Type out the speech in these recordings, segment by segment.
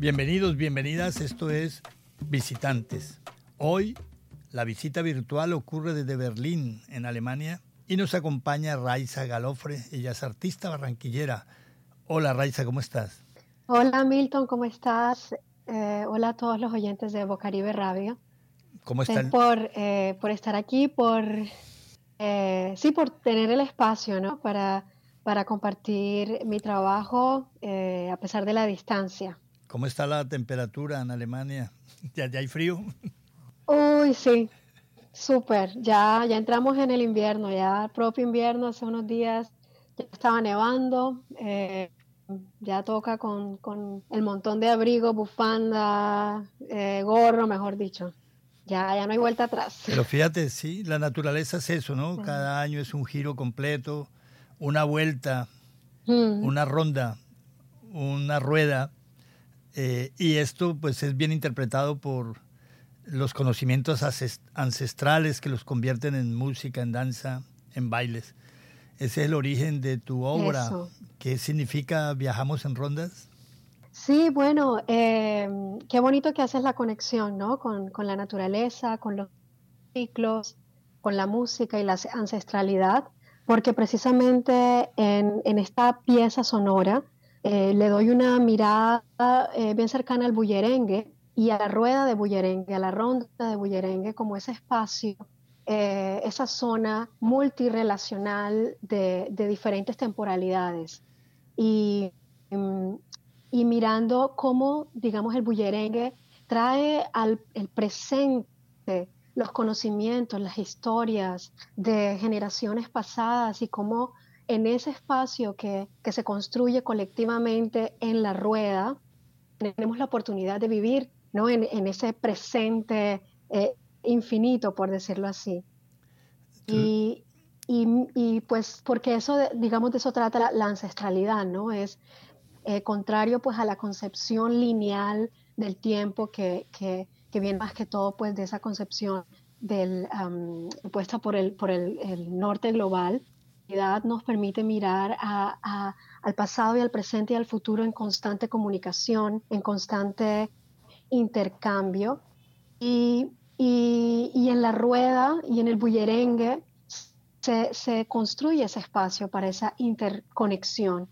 Bienvenidos, bienvenidas, esto es Visitantes. Hoy la visita virtual ocurre desde Berlín, en Alemania, y nos acompaña Raiza Galofre, ella es artista barranquillera. Hola Raiza, ¿cómo estás? Hola Milton, ¿cómo estás? Eh, hola a todos los oyentes de Bocaribe Radio. ¿Cómo están? Por, eh, por estar aquí, por, eh, sí, por tener el espacio, ¿no? Para, para compartir mi trabajo a pesar de la distancia. ¿Cómo está la temperatura en Alemania? ¿Ya, hay frío? Uy, sí, súper. Ya, ya entramos en el invierno, ya el propio invierno, hace unos días ya estaba nevando. Eh, ya toca con, con, el montón de abrigo, bufanda, eh, gorro, mejor dicho. Ya, ya no hay vuelta atrás. Pero fíjate, sí, la naturaleza es eso, ¿no? Cada año es un giro completo, una vuelta, mm. una ronda, una rueda eh, y esto pues es bien interpretado por los conocimientos ancestrales que los convierten en música, en danza, en bailes. Ese es el origen de tu obra. ¿Qué significa Viajamos en Rondas? Sí, bueno, em, qué bonito que haces la conexión ¿no? con, la naturaleza, con los ciclos, con la música y la ancestralidad, porque precisamente en, en esta pieza sonora eh, le doy una mirada eh, bien cercana al bullerengue y a la rueda de bullerengue, a la ronda de bullerengue como ese espacio, eh, esa zona multirelacional de, diferentes temporalidades. Y, mm, y, mirando cómo, digamos, el bullerengue trae al el presente los conocimientos, las historias de generaciones pasadas y cómo en ese espacio que, se construye colectivamente en la rueda, tenemos la oportunidad de vivir ¿no? en, ese presente eh, infinito, por decirlo así. Y, pues porque eso, digamos, de eso trata la, ancestralidad, ¿no? Es eh, contrario pues a la concepción lineal del tiempo que, viene más que todo pues de esa concepción del, puesta por, el, por el norte global, nos permite mirar al pasado y al presente y al futuro en constante comunicación, en constante intercambio. Y, en la rueda y en el bullerengue se, construye ese espacio para esa interconexión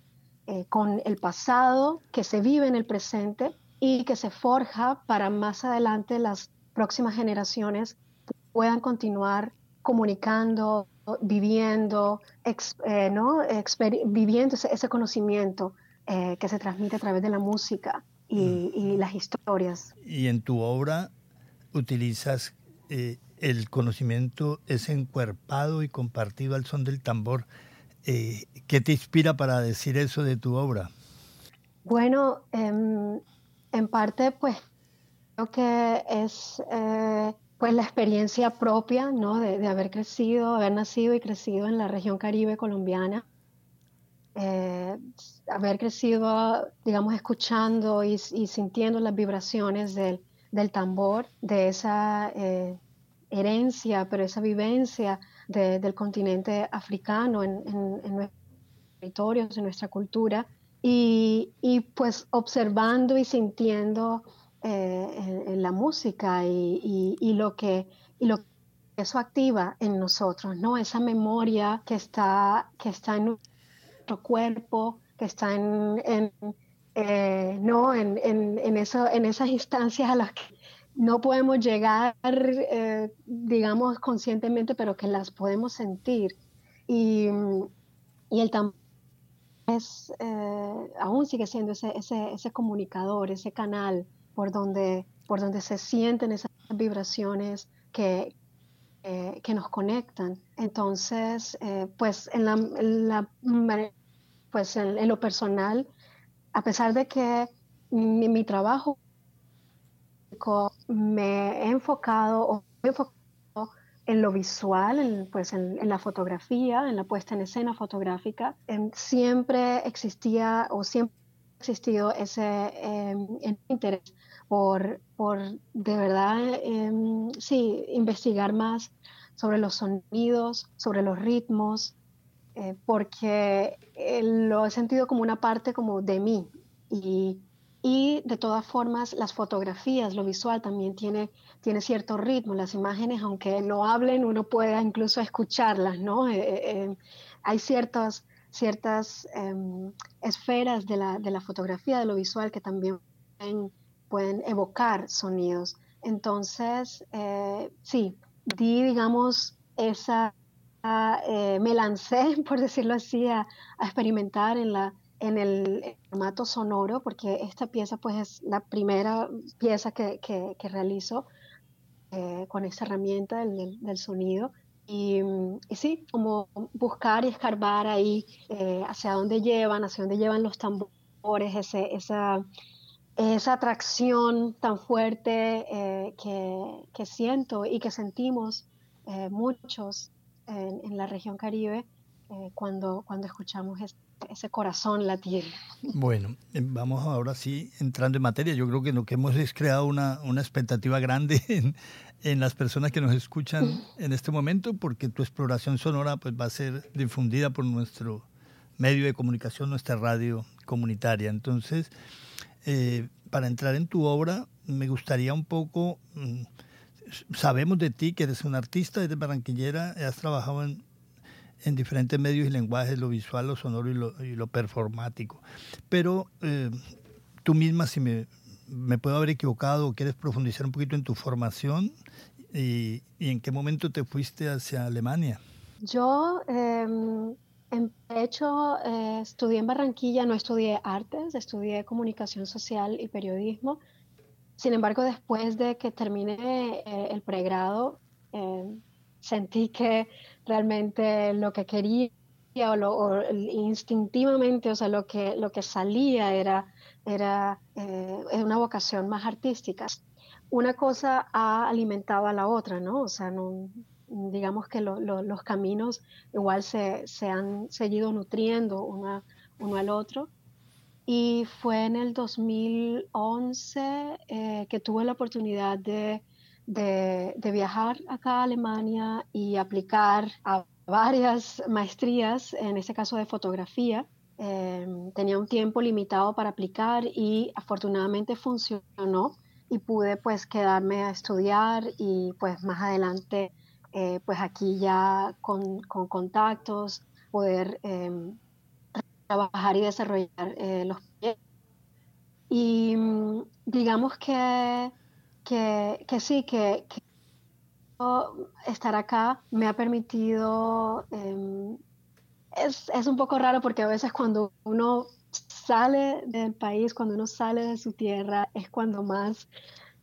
eh, con el pasado que se vive en el presente y que se forja para más adelante las próximas generaciones puedan continuar comunicando, viviendo, eh, ¿no? viviendo ese, conocimiento eh, que se transmite a través de la música y, las historias. Y en tu obra utilizas eh, el conocimiento es encuerpado y compartido al son del tambor. ¿Qué te inspira para decir eso de tu obra? Bueno, em, en parte pues creo que es pues la experiencia propia, ¿no? De, haber crecido, haber nacido y crecido en la región caribe colombiana, eh, haber crecido, digamos, escuchando y, sintiendo las vibraciones del, tambor, de esa eh, herencia, pero esa vivencia del continente africano en, nuestros territorios, en nuestra cultura, y, y pues observando y sintiendo eh, en, la música y, lo que, lo eso activa en nosotros, ¿no? Esa memoria que está, que está en nuestro cuerpo, que está en, eh, ¿no? En, eso, en esas instancias a las que no podemos llegar, eh, digamos, conscientemente, pero que las podemos sentir. Y, el tambor es, aún sigue siendo ese, ese, ese comunicador, ese canal por donde, por donde se sienten esas vibraciones que, eh, que nos conectan. Entonces, eh, pues, en, la, pues en, lo personal, a pesar de que mi, trabajo me he enfocado o enfocado en lo visual, en, pues en, la fotografía, en la puesta en escena fotográfica, em, siempre existía o siempre ha existido ese em, interés por, por de verdad, em, sí, investigar más sobre los sonidos, sobre los ritmos, eh, porque eh, lo he sentido como una parte como de mí y, y de todas formas, las fotografías, lo visual también tiene, tiene cierto ritmo. Las imágenes, aunque no hablen, uno puede incluso escucharlas, ¿no? Eh, hay ciertas, ciertas em, esferas de la, de la, fotografía, de lo visual, que también evocar sonidos. Entonces, sí, di, digamos, esa, eh, me lancé, por decirlo así, a, experimentar en, la, en el formato sonoro, porque esta pieza pues es la primera pieza que, que, realizo eh, con esta herramienta del, del sonido. Y, y, sí, como buscar y escarbar ahí eh, hacia dónde llevan, hacia dónde llevan los tambores, ese, esa, esa atracción tan fuerte que, que, siento y que sentimos muchos en, la región Caribe eh, cuando, cuando escuchamos ese corazón latir. Bueno, eh, vamos ahora sí entrando en materia. Yo creo que lo que hemos es creado una, una expectativa grande en, en, las personas que nos escuchan en este momento, porque tu exploración sonora pues, va a ser difundida por nuestro medio de comunicación, nuestra radio comunitaria. Entonces, eh, para entrar en tu obra, me gustaría un poco... Mm, sabemos de ti que eres un artista, eres barranquillera, has trabajado en, en diferentes medios y lenguajes, lo visual, lo sonoro y lo, performático. Pero eh, tú misma, si me, puedo haber equivocado quieres profundizar un poquito en tu formación y, en qué momento te fuiste hacia Alemania. Yo, eh, en hecho, eh, estudié en Barranquilla, no estudié artes, estudié comunicación social y periodismo sin embargo, después de que terminé eh, el pregrado, eh, sentí que realmente lo que quería o, instintivamente, o sea, lo que, lo que salía era, era eh, una vocación más artística. Una cosa ha alimentado a la otra, ¿no? O sea, no, digamos que los caminos igual se, se, han seguido nutriendo uno al otro. Y fue en el 2011 eh, que tuve la oportunidad de, viajar acá a Alemania y aplicar a varias maestrías, en este caso de fotografía. Em, tenía un tiempo limitado para aplicar y afortunadamente funcionó y pude pues quedarme a estudiar y pues más adelante eh, pues aquí ya con, con contactos poder em, trabajar y desarrollar eh, los proyectos. Y mm, digamos que, que, que sí, que, estar acá me ha permitido, em, es, es, un poco raro porque a veces cuando uno sale del país, cuando uno sale de su tierra, es cuando más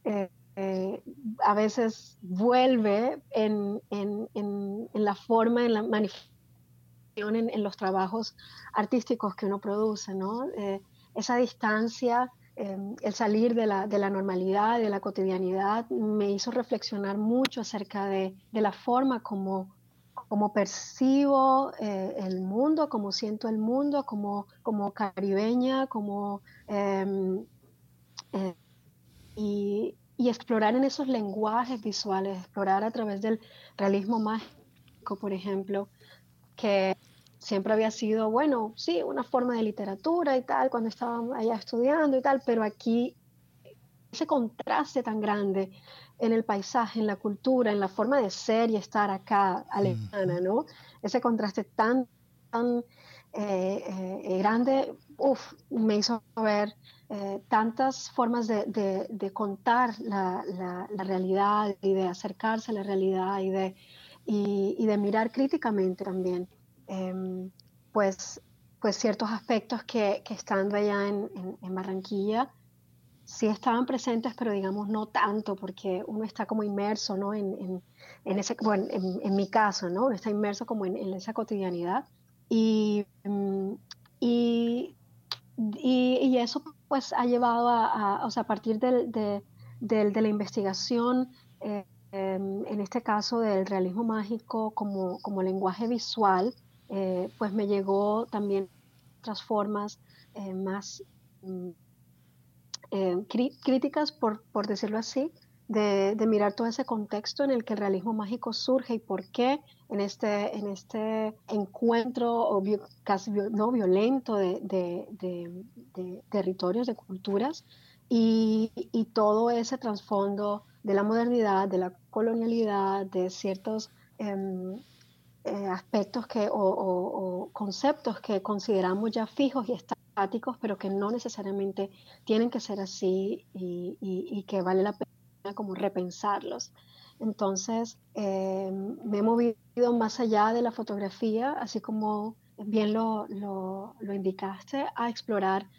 eh, eh, a veces vuelve en, en, en, en, la forma, en la manifestación en, los trabajos artísticos que uno produce, ¿no? Eh, esa distancia, em, el salir de la, de la, normalidad, de la cotidianidad, me hizo reflexionar mucho acerca de, de la forma como, como percibo eh, el mundo, como siento el mundo, como, como caribeña, como... Em, eh, y, y explorar en esos lenguajes visuales, explorar a través del realismo mágico, por ejemplo, que siempre había sido, bueno, sí, una forma de literatura y tal, cuando estaba allá estudiando y tal, pero aquí ese contraste tan grande en el paisaje, en la cultura, en la forma de ser y estar acá alemana, ¿no? Ese contraste tan, tan eh, eh, grande, uf, me hizo ver eh, tantas formas de, de, contar la, la, realidad y de acercarse a la realidad y de, y, y de mirar críticamente también. Em, pues, pues ciertos aspectos que, que estando allá en, en, Barranquilla sí estaban presentes, pero digamos no tanto, porque uno está como inmerso, ¿no? En, en ese, bueno, en, mi caso, ¿no? Está inmerso como en, esa cotidianidad. Y, em, y, y, eso pues ha llevado a, o sea, a partir del, de, de, la investigación, eh, em, en este caso del realismo mágico como, como lenguaje visual, eh, pues me llegó también otras formas eh, más mm, críticas, por, decirlo así, de, mirar todo ese contexto en el que el realismo mágico surge y por qué en este, en este encuentro casi no violento de, de, territorios, de culturas, y, y, todo ese trasfondo de la modernidad, de la colonialidad, de ciertos em, eh, aspectos que, o, conceptos que consideramos ya fijos y estáticos, pero que no necesariamente tienen que ser así y, y que vale la pena como repensarlos. Entonces, eh, me he movido más allá de la fotografía, así como bien lo, indicaste, a explorar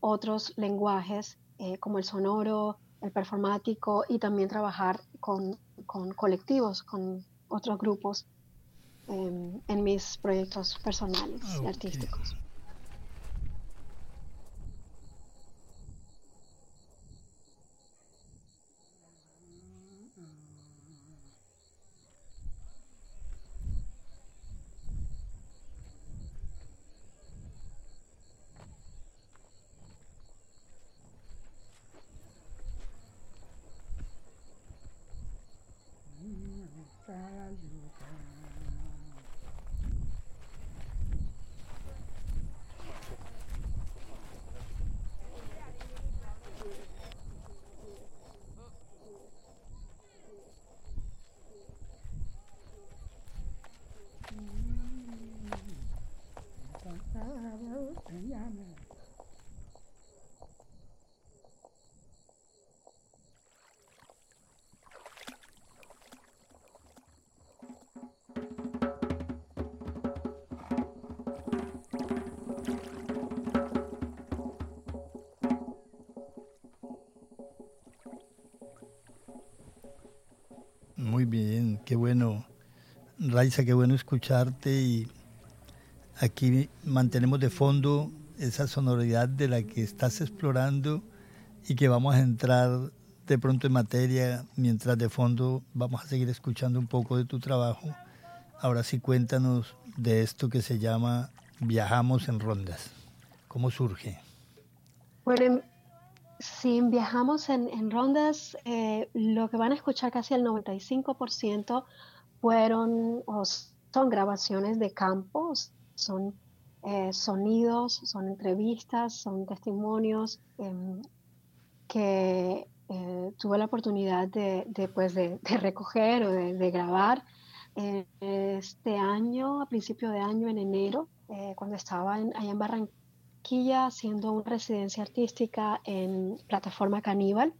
otros lenguajes eh, como el sonoro, el performático y también trabajar con, colectivos, con otros grupos eh, en mis proyectos personales y artísticos. Qué bueno. Raiza, qué bueno escucharte y aquí mantenemos de fondo esa sonoridad de la que estás explorando y que vamos a entrar de pronto en materia, mientras de fondo vamos a seguir escuchando un poco de tu trabajo. Ahora sí cuéntanos de esto que se llama Viajamos en Rondas. ¿Cómo surge? Bueno, si viajamos en, rondas, eh, lo que van a escuchar casi el 95% fueron o son grabaciones de campos, son eh, sonidos, son entrevistas, son testimonios em, que eh, tuve la oportunidad de, pues, de, recoger o de, grabar este año, a principio de año, en enero, cuando estaba allá en Barranquilla haciendo una residencia artística en plataforma Caníbal.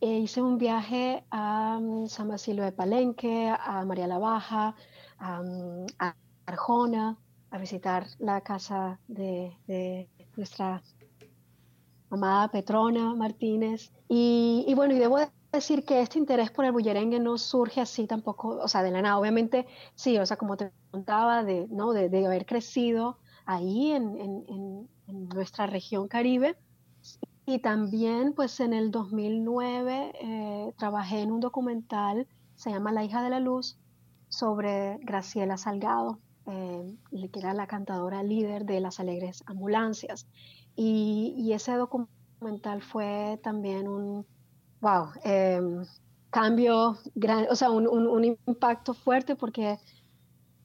E hice un viaje a mm, San Basilio de Palenque, a María la Baja, a, mm, Arjona, a visitar la casa de, nuestra amada Petrona Martínez. Y, bueno, y debo decir que este interés por el bullerengue no surge así tampoco, o sea, de la nada. Obviamente, sí, o sea, como te contaba, de, ¿no? de, haber crecido ahí en, nuestra región caribe. Y también, pues en el 2009 eh, trabajé en un documental, se llama La hija de la luz, sobre Graciela Salgado, eh, que era la cantadora líder de las Alegres Ambulancias. Y, ese documental fue también un, wow, em, cambio, gran, o sea, un, un impacto fuerte porque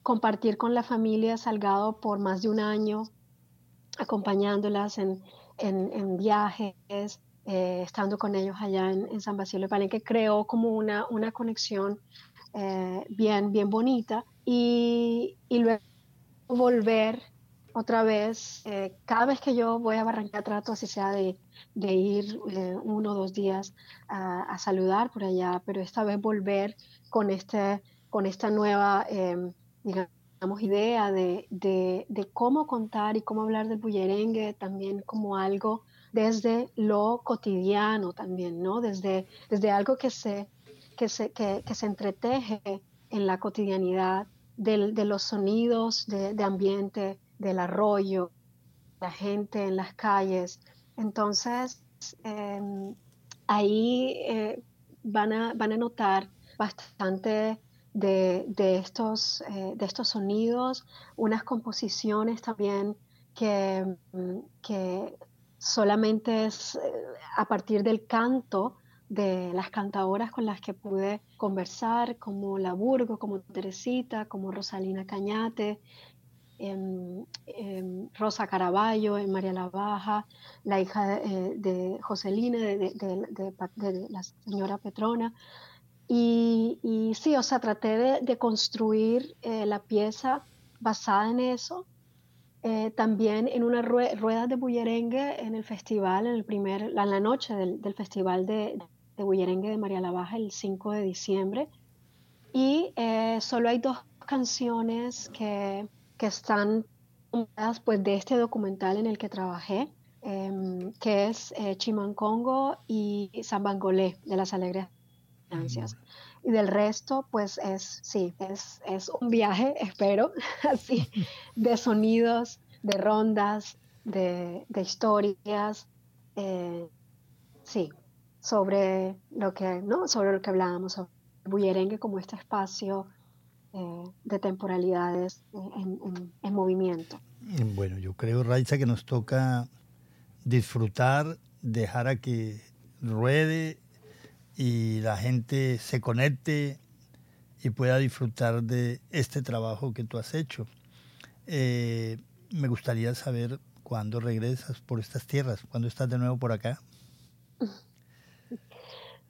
compartir con la familia Salgado por más de un año, acompañándolas en, en, viajes, eh, estando con ellos allá en, San Basilio de Palenque, creó como una, una conexión eh, bien, bien bonita. Y, y, luego volver otra vez, eh, cada vez que yo voy a Barranquilla trato, así sea de, de ir uno o dos días a, a, saludar por allá, pero esta vez volver con, este, con esta nueva digamos, idea de, de, cómo contar y cómo hablar del bullerengue también como algo desde lo cotidiano también, ¿no? Desde, desde algo que se, que se, que, se entreteje en la cotidianidad de, de los sonidos de, de, ambiente, del arroyo, la gente en las calles. Entonces, em, ahí eh, van, a, van a notar bastante de, estos, eh, de estos sonidos, unas composiciones también que, mm, que solamente es eh, a partir del canto de las cantadoras con las que pude conversar, como La Burgo, como Teresita, como Rosalina Cañate, em, em, Rosa Caraballo, en María la Baja, la hija de, eh, Joselina, de, la señora Petrona. Y, sí, o sea, traté de, construir eh, la pieza basada en eso. Eh, también en una rueda de bullerengue en el festival, en, el primer, en la noche del, del festival de, de Bullerengue de María la Baja el 5 de diciembre. Y eh, solo hay dos canciones que, que están pues, de este documental en el que trabajé, em, que es eh, Chimancongo y Zambangolé de las Alegres Y del resto, pues es, sí, es, es un viaje, espero, así, de sonidos, de rondas, de, de historias. Eh, sí, sobre lo que, ¿no? sobre lo que hablábamos, sobre Bullerengue como este espacio eh, de temporalidades en, movimiento. Bueno, yo creo, Raiza, que nos toca disfrutar, dejar a que ruede y la gente se conecte y pueda disfrutar de este trabajo que tú has hecho. Eh, me gustaría saber cuándo regresas por estas tierras, cuándo estás de nuevo por acá.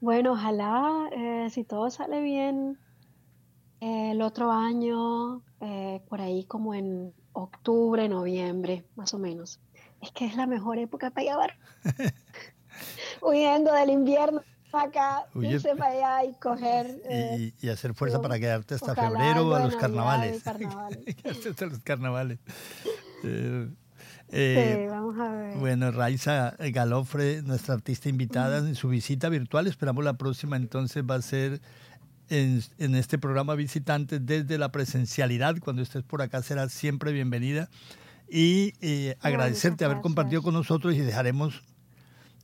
Bueno, ojalá, eh, si todo sale bien, eh, el otro año, eh, por ahí como en octubre, noviembre, más o menos. Es que es la mejor época para llevar. Huyendo del invierno acá, irse para allá y coger. y, hacer fuerza para quedarte hasta febrero a los carnavales. hasta los carnavales. Eh, vamos a ver. Bueno, Raiza Galofre, nuestra artista invitada en su visita virtual. Esperamos la próxima entonces va a ser en, en, este programa Visitantes desde la presencialidad. Cuando estés por acá será siempre bienvenida. Y eh, agradecerte haber compartido con nosotros y dejaremos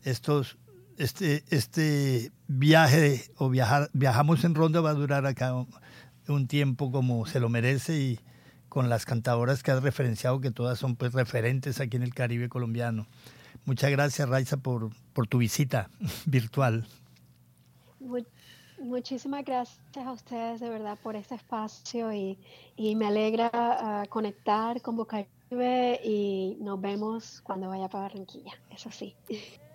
estos este, este viaje o viajar, viajamos en ronda va a durar acá un tiempo como se lo merece y con las cantadoras que has referenciado, que todas son pues referentes aquí en el Caribe colombiano. Muchas gracias, Raiza, por, por tu visita virtual. muchísimas gracias a ustedes de verdad por este espacio y, y me alegra ah, conectar con Bocaribe y nos vemos cuando vaya para Barranquilla, eso sí.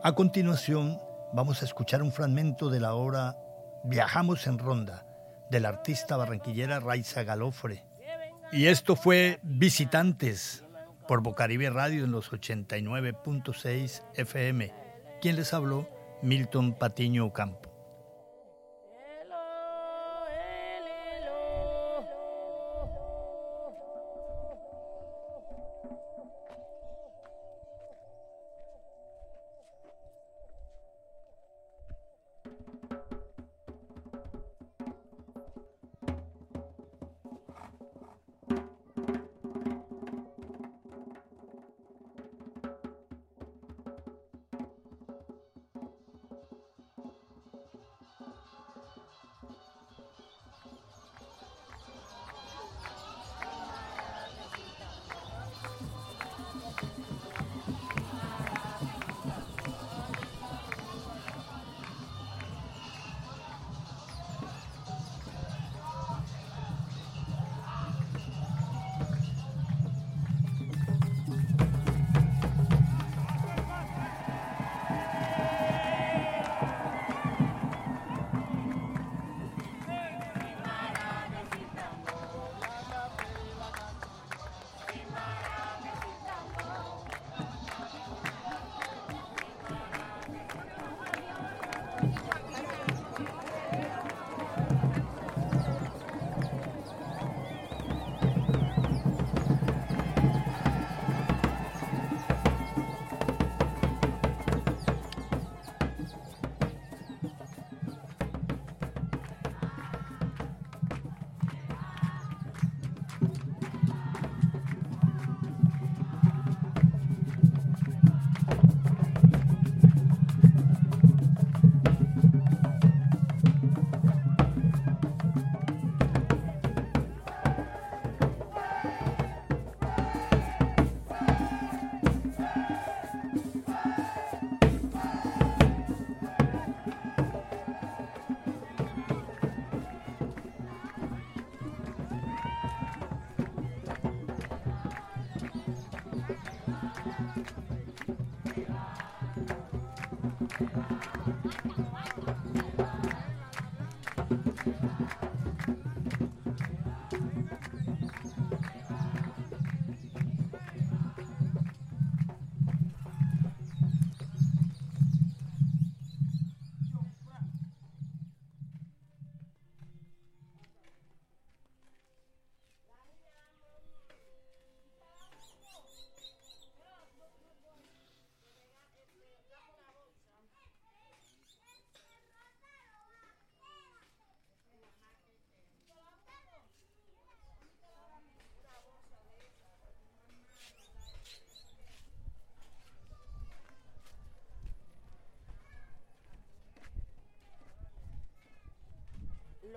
A continuación, vamos a escuchar un fragmento de la obra Viajamos en Ronda de la artista barranquillera Raiza Galofre. Y esto fue Visitantes por Bocaribe Radio en los 89.6 FM. ¿Quién les habló? Milton Patiño Ocampo.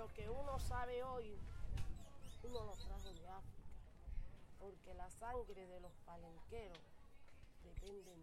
Lo que uno sabe hoy, uno lo trajo de África, porque la sangre de los palenqueros dependen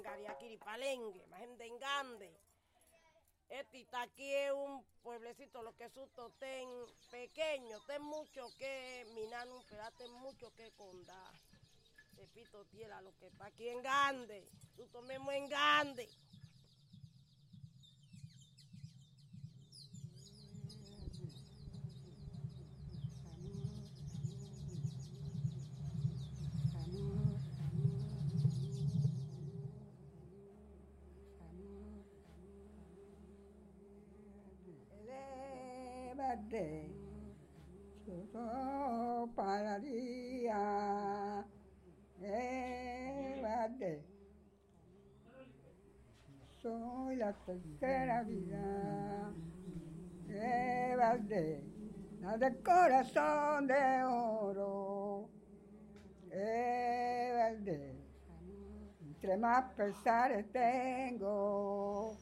Pimanga, y aquí Palenque, más gente en Gande. Este está aquí es un pueblecito, lo que susto ten pequeño, ten mucho que minar, pero ten mucho que contar. Repito, tierra, lo que está aquí en Gande. Tú tomemos en Gande. de su pararía de soy tercera vida de la de corazón de oro de entre más pesares tengo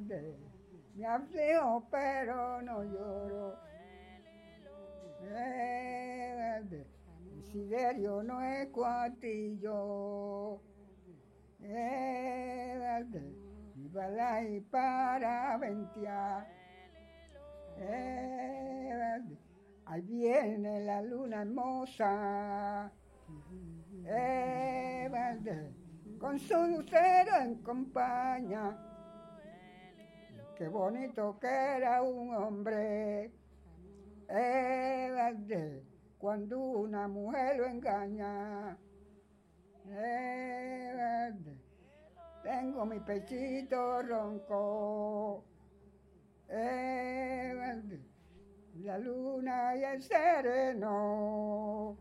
de me aflijo pero no lloro de mi siderio no es cuantillo de mi balay para ventear ahí viene la luna hermosa con su lucero en compañía. Qué bonito que era un hombre. cuando una mujer lo engaña. Tengo mi pechito ronco. la luna y el sereno.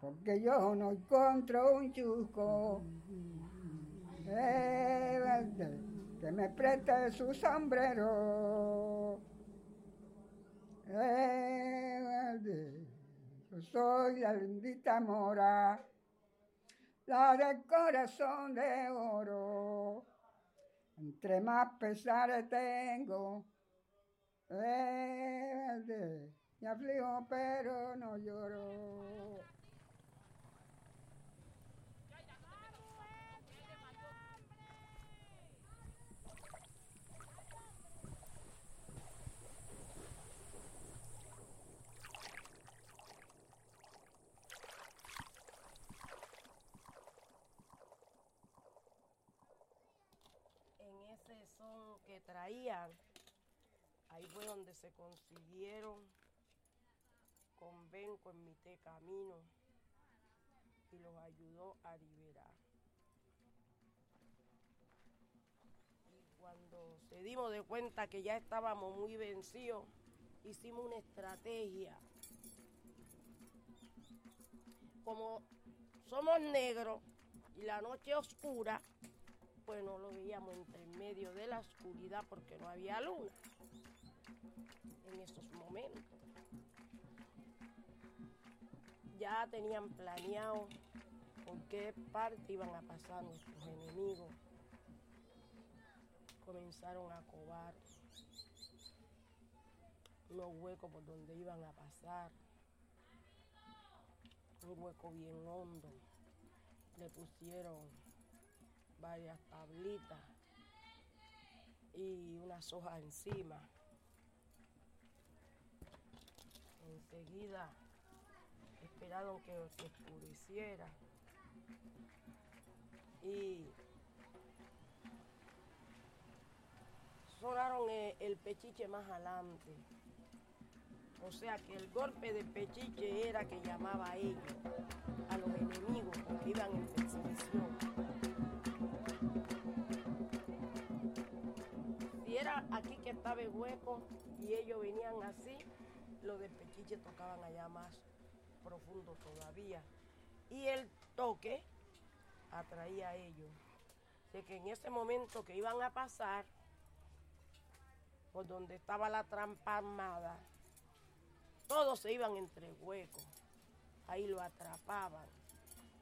Porque yo no encuentro un chuco. Que me preste su sombrero. Yo soy la lindita mora, la de corazón de oro. Entre más pesares tengo, me aflijo pero no lloro. En ese ahí fue donde se consiguieron convenco en mi camino y los ayudó a liberar. Y cuando se dimos de cuenta que ya estábamos muy vencidos, hicimos una estrategia. Como somos negros y la noche oscura, pues no lo veíamos entre medio de la oscuridad porque no había luna en esos momentos ya tenían planeado por qué parte iban a pasar nuestros enemigos. Comenzaron a cobar unos huecos por donde iban a pasar, un hueco bien hondo. Le pusieron varias tablitas y unas hojas encima. Enseguida esperaron que se oscureciera. Y sonaron el, pechiche más adelante. O sea que el golpe del pechiche era que llamaba a ellos, a los enemigos que iban en persecución. Aquí que estaba el hueco y ellos venían así, los del pechiche tocaban allá más profundo todavía. Y el toque atraía a ellos. De que en ese momento que iban a pasar por donde estaba la trampa armada, todos se iban entre huecos. Ahí lo atrapaban.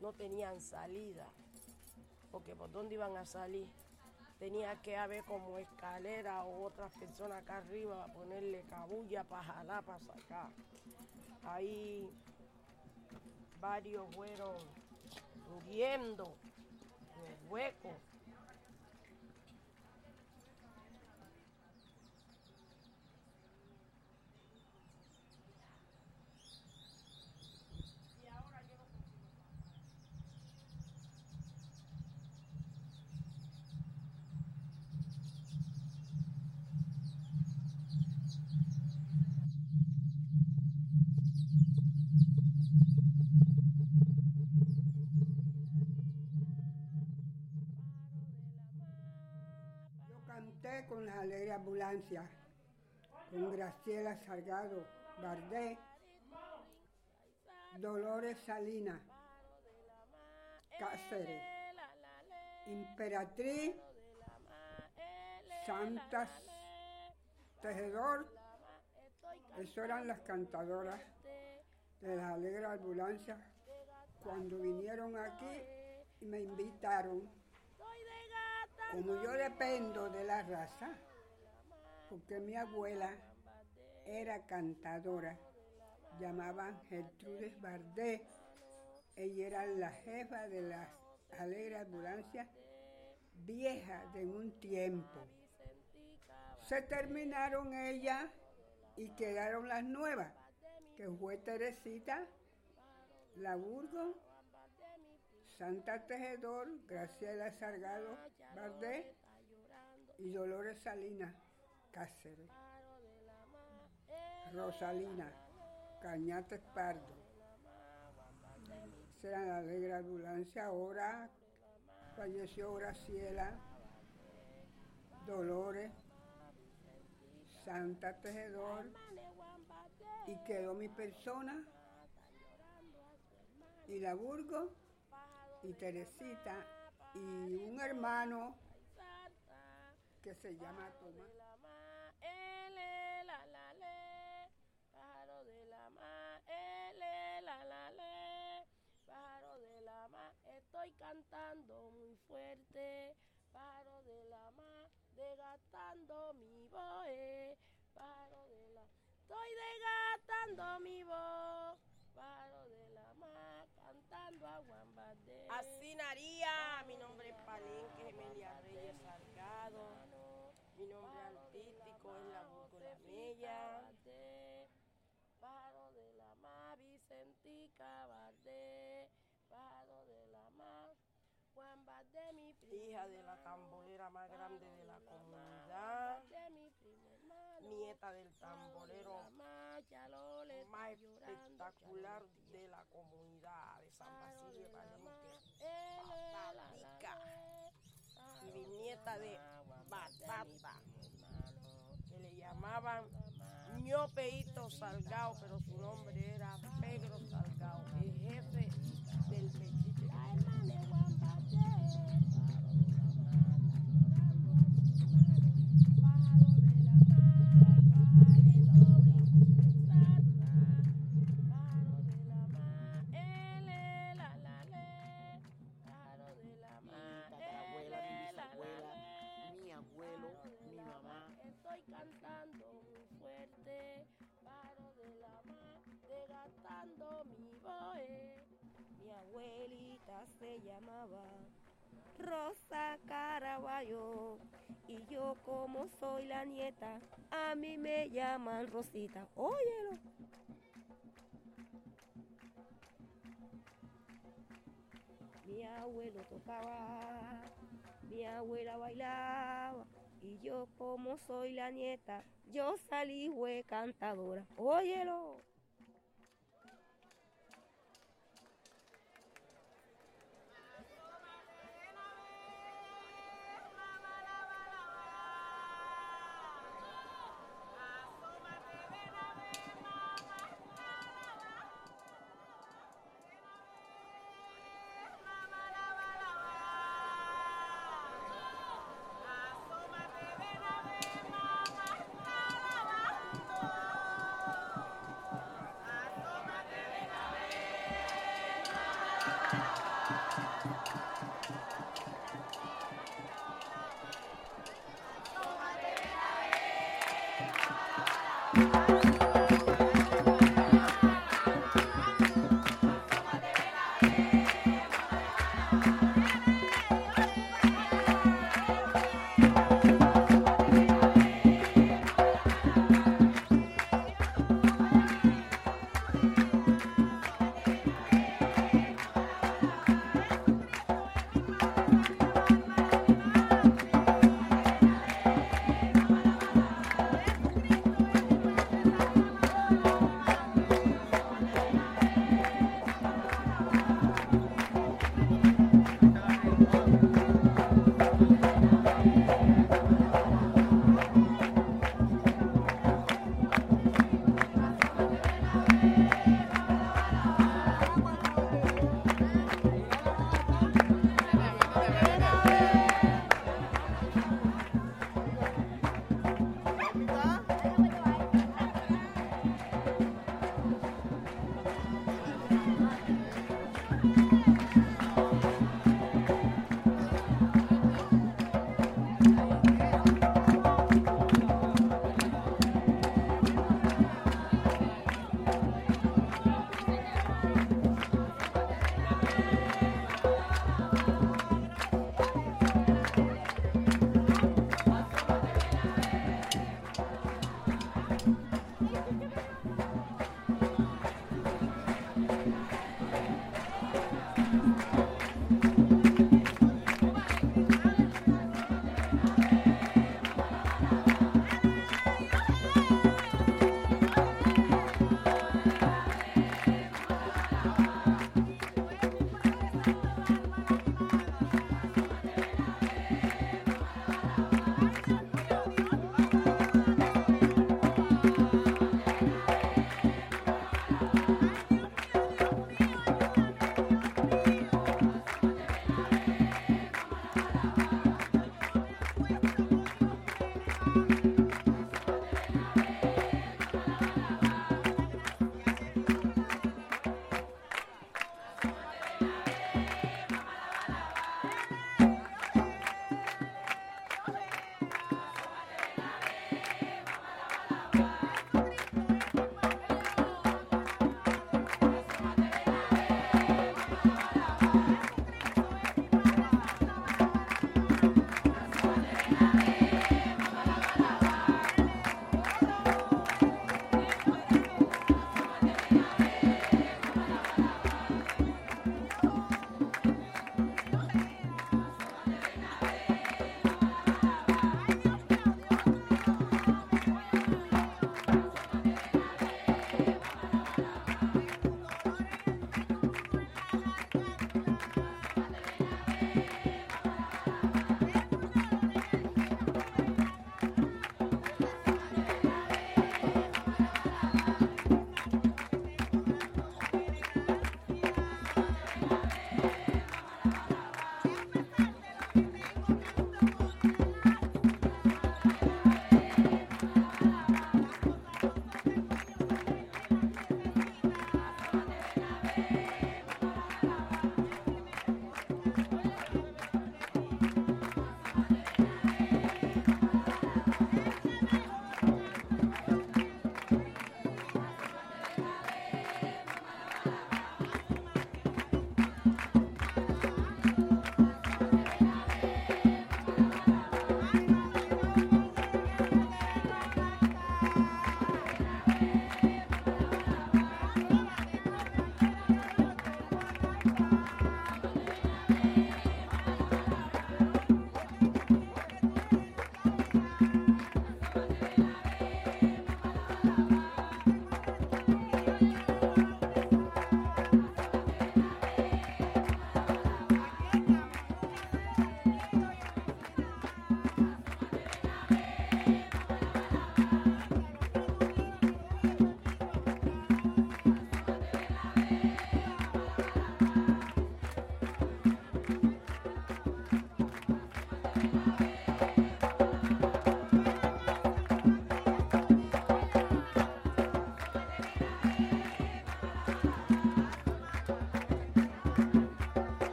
No tenían salida. Porque por dónde iban a salir tenía que haber como escalera o otras personas acá arriba a ponerle cabulla para jalar, para sacar. Ahí varios fueron muriendo en hueco. Alegre Ambulancia, con Graciela Salgado Bardé, Dolores Salinas, Cáceres, Imperatriz, Santas Tejedor, eso eran las cantadoras de la Alegre Ambulancia cuando vinieron aquí y me invitaron. Como yo dependo de la raza, porque mi abuela era cantadora, llamaban Gertrudes Bardé, ella era la jefa de las Alegre Ambulancia vieja de un tiempo. Se terminaron ellas y quedaron las nuevas, que fue Teresita, La Burgo, Santa Tejedor, Graciela Sargado Bardé y Dolores Salinas Cáceres. Rosalina Cañate Pardo. Será la alegre ambulancia. Ahora falleció Graciela Dolores Santa Tejedor y quedó mi persona y la Burgo y Teresita y un hermano que se llama Tomás. Cantando muy fuerte, paro de la mar, desgastando mi voz, paro de la, estoy desgastando mi voz, paro de la mar, cantando a Guambate. Así naría, mi nombre es Palenque, Gemelia Reyes Salgado, mi nombre artístico es la Búrgola Mella. Pájaro de la mar, Vicentica hija de la tamborera más grande de la comunidad, mi nieta del tamborero más espectacular de la comunidad de San Basilio Papatica, y bisnieta de Batata, que le llamaban ñopeito Salgado, pero su nombre era Pedro Salgado, el jefe del pechiche. Se llamaba Rosa Caraballo y yo como soy la nieta, a mí me llaman Rosita. Óyelo. Mi abuelo tocaba, mi abuela bailaba y yo como soy la nieta, yo salí fue cantadora. Óyelo.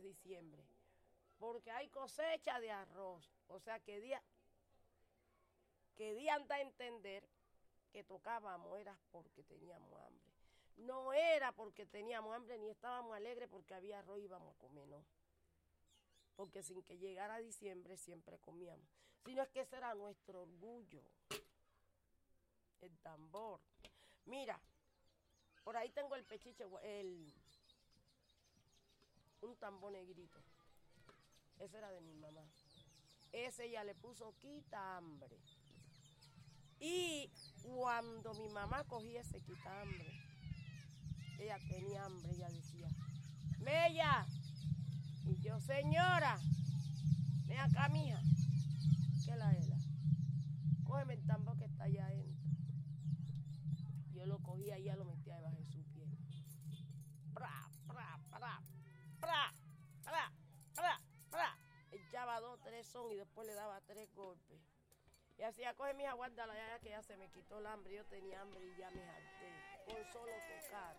Diciembre, porque hay cosecha de arroz, o sea que día que día da a entender que tocábamos era porque teníamos hambre. No era porque teníamos hambre ni estábamos alegres porque había arroz y íbamos a comer, no. Porque sin que llegara diciembre siempre comíamos. Sino es que ese era nuestro orgullo. El tambor. Mira, por ahí tengo el pechiche, el, un tambor negrito. Ese era de mi mamá. Ese ya le puso quita hambre. Y cuando mi mamá cogía ese quita hambre, ella tenía hambre, ella decía, Mella. Y yo, señora, ven acá, mija. ¿Qué la era? Cógeme el tambor que está allá adentro. Yo lo cogía y ella lo metía pra, pra, pra, pra. Echaba dos, tres son y después le daba tres golpes. Y hacía, coge mi guárdala ya que ya se me quitó el hambre. Yo tenía hambre y ya me harté. Con solo tocar.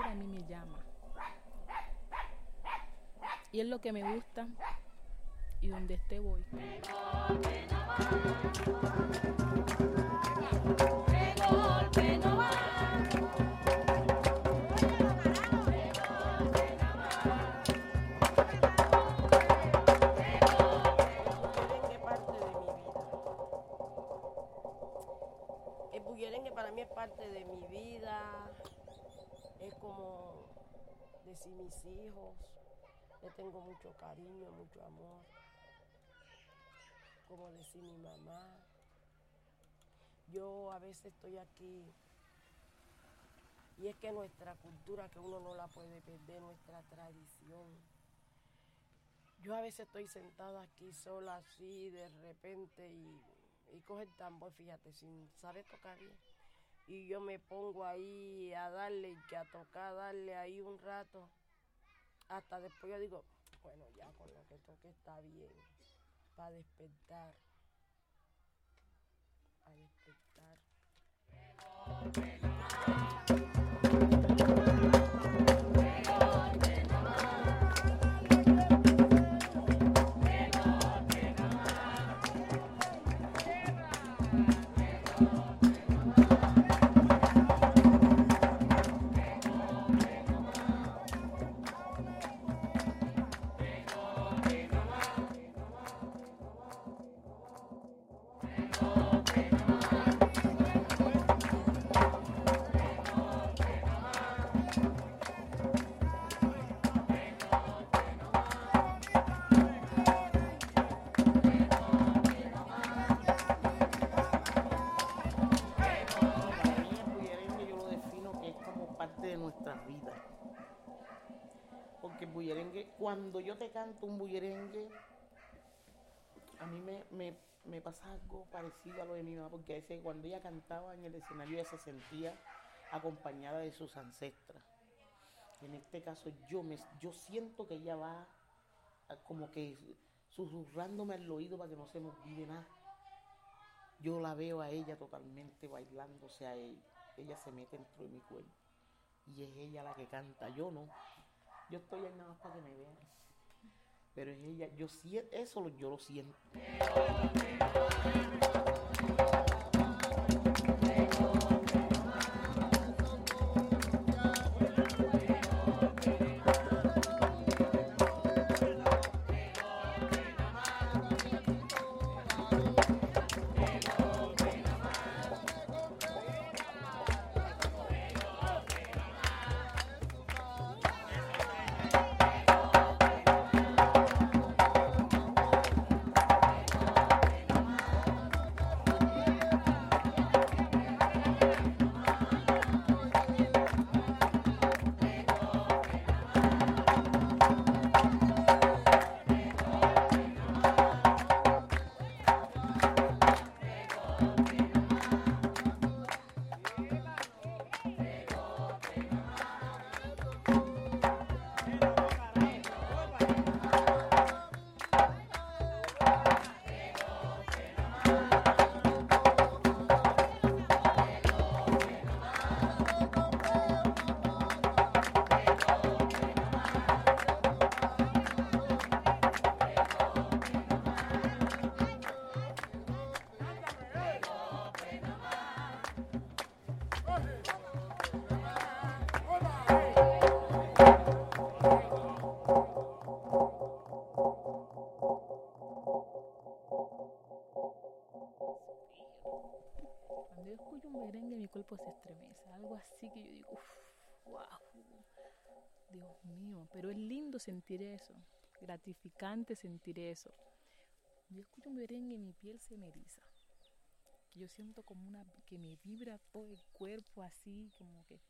El tambor a mí me llama. Y es lo que me gusta y donde esté voy. Decir mis hijos. Le tengo mucho cariño, mucho amor. Como decir mi mamá. Yo a veces estoy aquí y es que nuestra cultura, que uno no la puede perder, nuestra tradición. Yo a veces estoy sentada aquí sola así de repente y, y coge el tambor, fíjate, sin saber tocar bien. Y yo me pongo ahí a darle y a tocar, darle ahí un rato. Hasta después yo digo, bueno, ya con lo que toque está bien. Para despertar. Para despertar. Parte de nuestra vida. Porque el bullerengue, cuando yo te canto un bullerengue, a mí me, me, pasa algo parecido a lo de mi mamá, porque a veces cuando ella cantaba en el escenario ella se sentía acompañada de sus ancestras. En este caso yo me yo siento que ella va como que susurrándome al oído para que no se me olvide nada. Yo la veo a ella totalmente bailándose a ella. Ella se mete dentro de mi cuerpo. Y es ella la que canta, yo no. Yo estoy ahí nada más para que me vean. Pero es ella, yo siento, eso yo lo siento. Así que yo digo, wow, Dios mío, pero es lindo sentir eso, gratificante sentir eso. Yo escucho un merengue y mi piel se me eriza. Yo siento como una que me vibra todo el cuerpo así, como que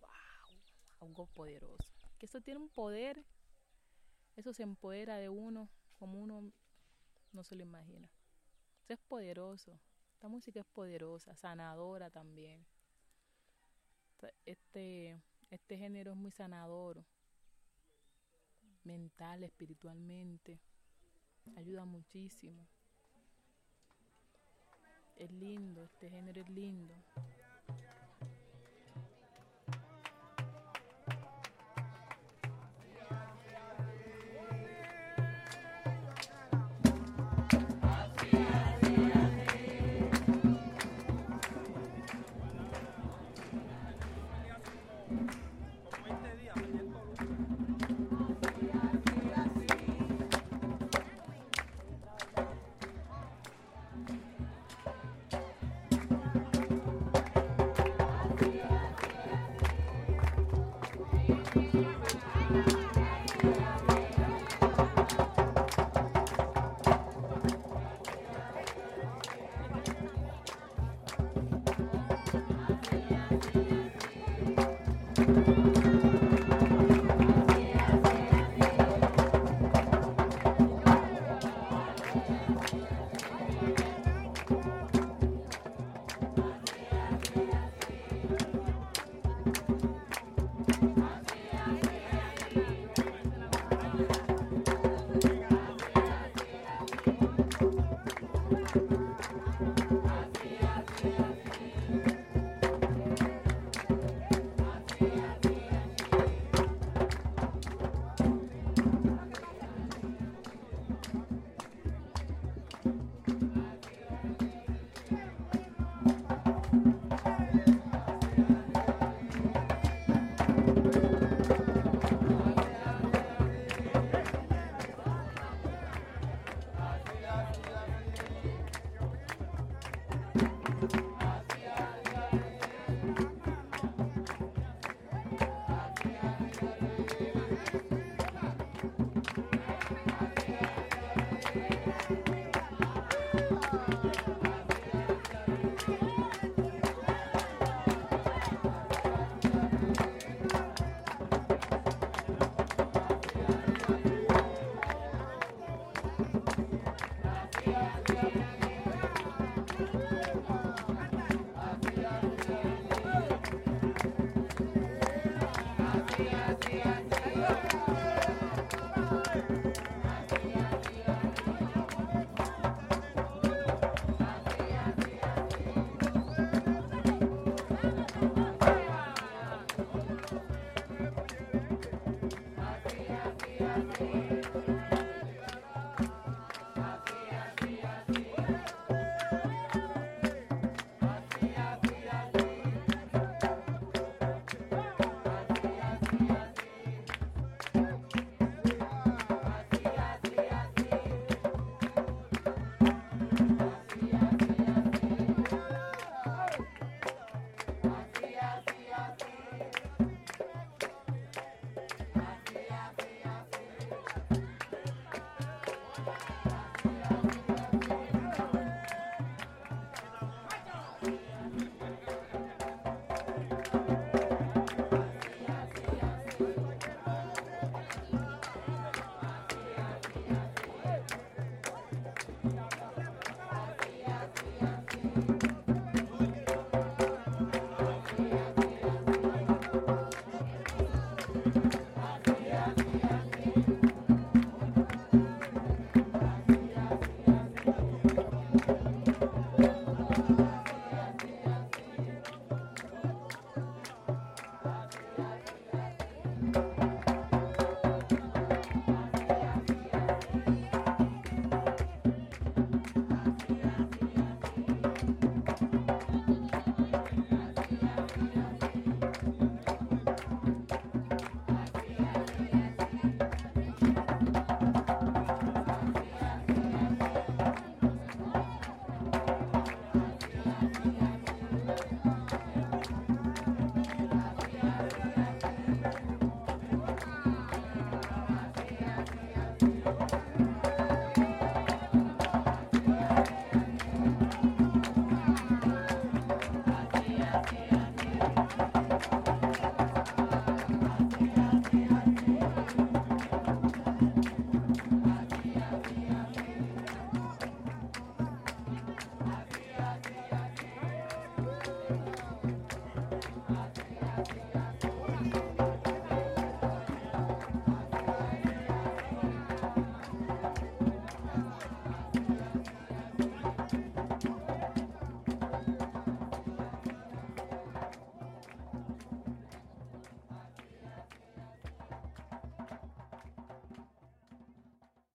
wow, algo poderoso. Que eso tiene un poder, eso se empodera de uno como uno no se lo imagina. Eso es poderoso. Esta música es poderosa, sanadora también. Este, este género es muy sanador, mental, espiritualmente. Ayuda muchísimo. Es lindo, este género es lindo.